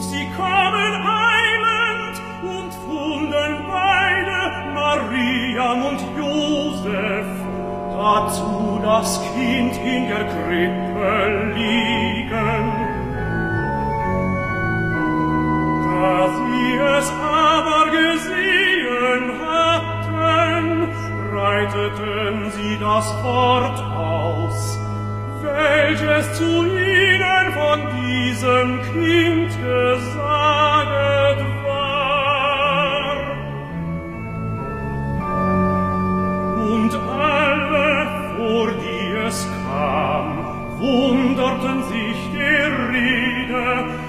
sie kamen eilend und fanden beide Mariam und Josef, dazu das Kind in der Krippe liegen. Da sie es aber gesehen hatten, breiteten sie das Wort aus, welches zu ihnen von diesem Kind gesaget war. Und alle, vor die es kam, wunderten sich der Rede,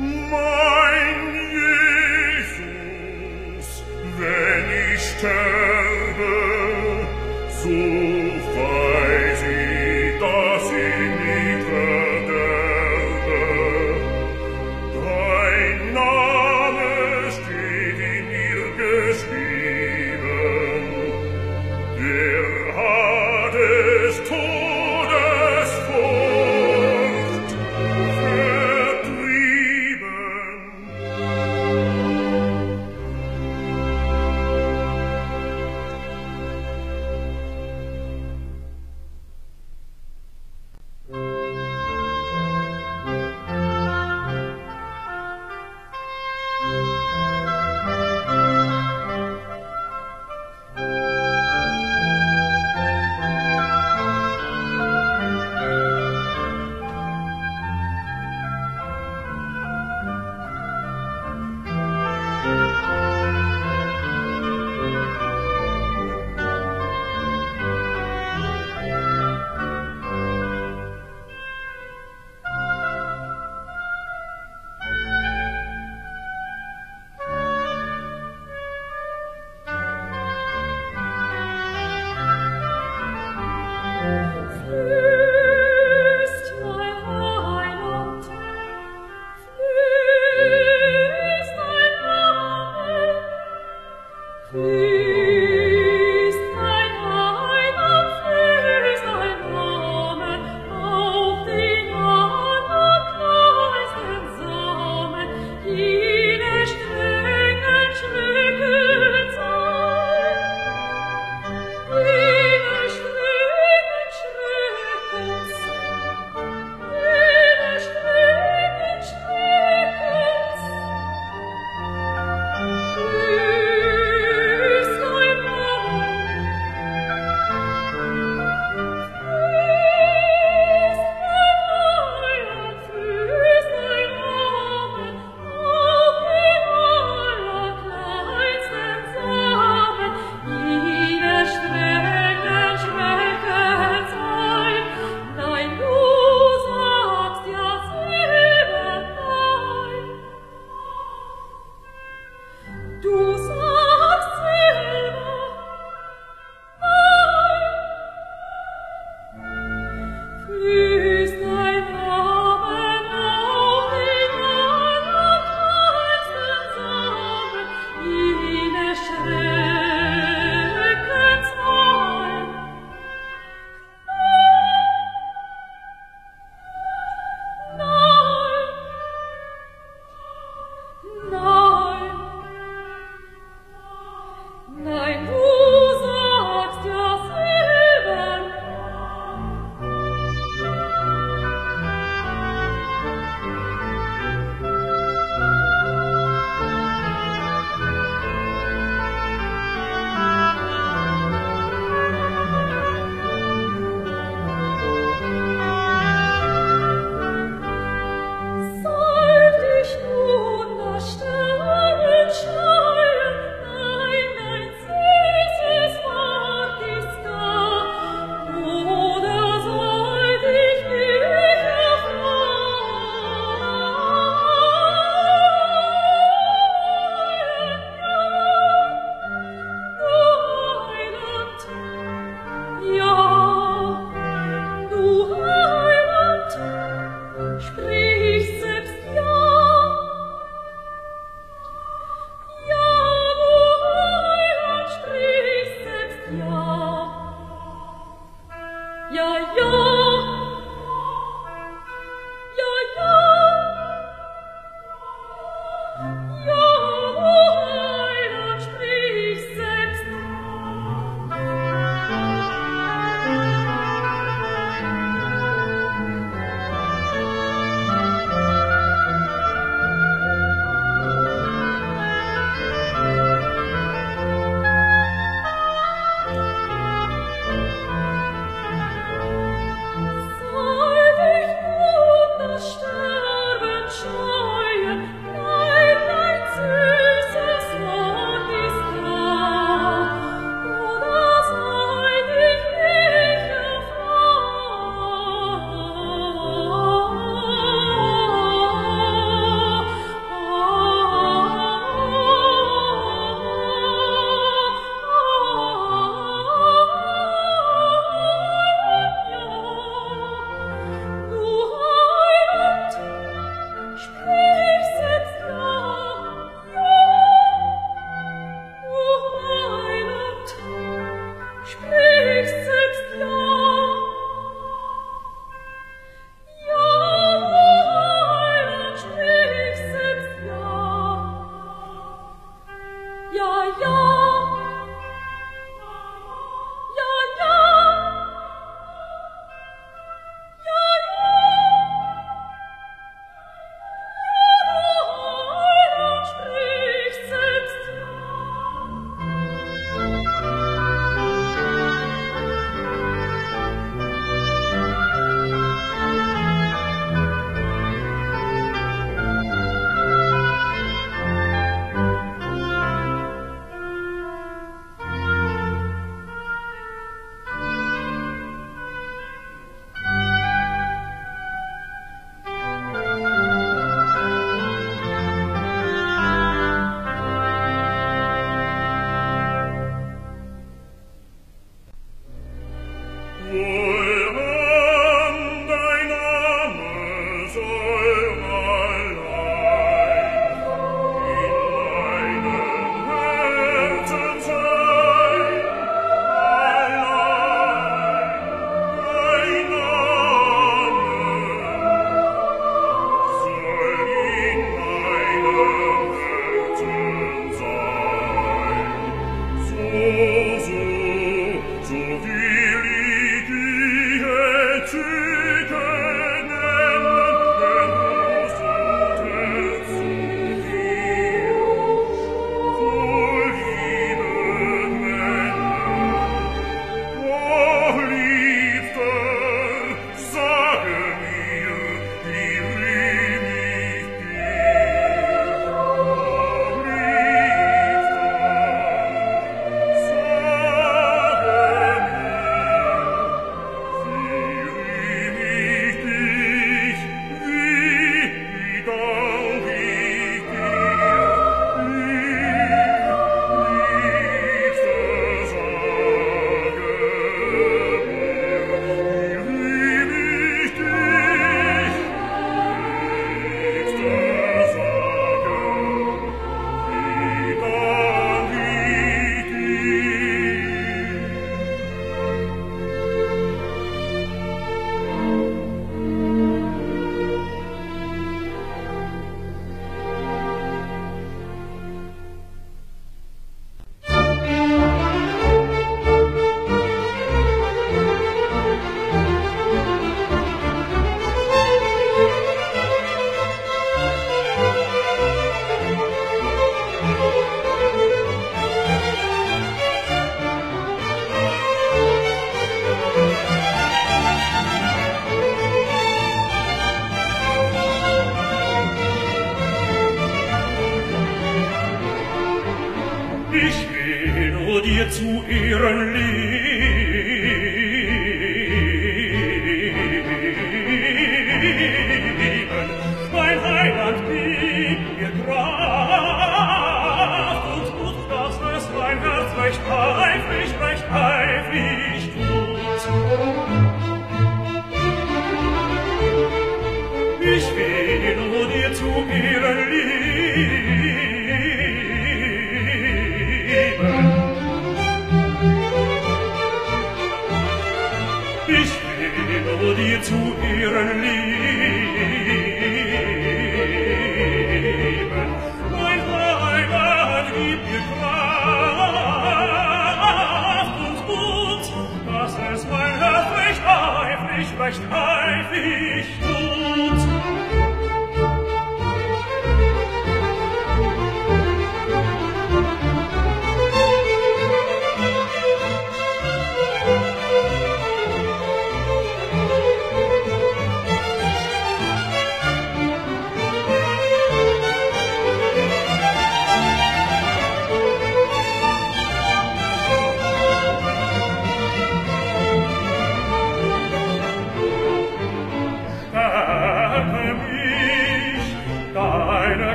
My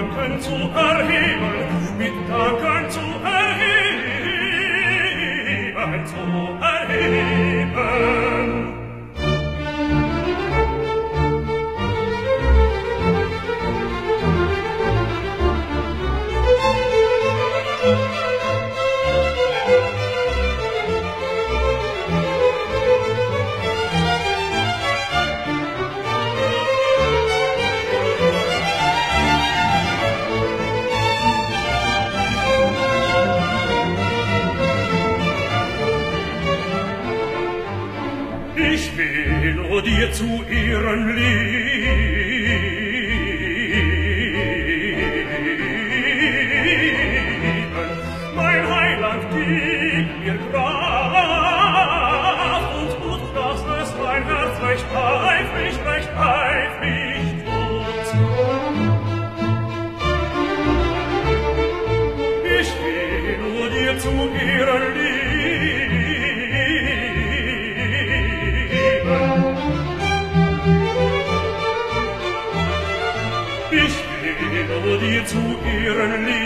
Gedanken zu erheben. Zu ihren Lieben. even leave.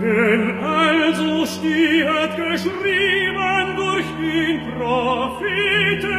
Denn also steht geschrieben durch den Propheten,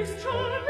ist schon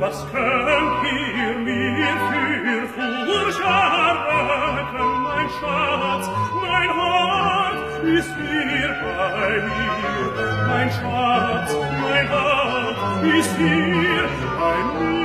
was könnt ihr mir für Furcht erretten, mein Schatz, mein Hort ist hier bei mir, mein Schatz, mein Hort ist hier bei mir.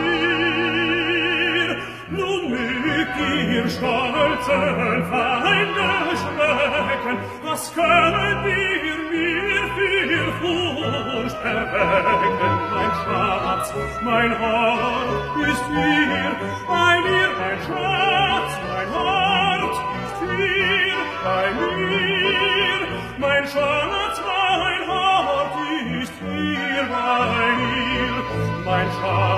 Nun mögt ihr stolzen Feinde schrecken, was könnt ihr mir für Furcht erwecken, Schatz, mein Horn ist hier, bei mir mein Schatz, mein Hort ist hier, bei mir, mein Schatz, mein Hort ist hier, bei mir, mein Schatz.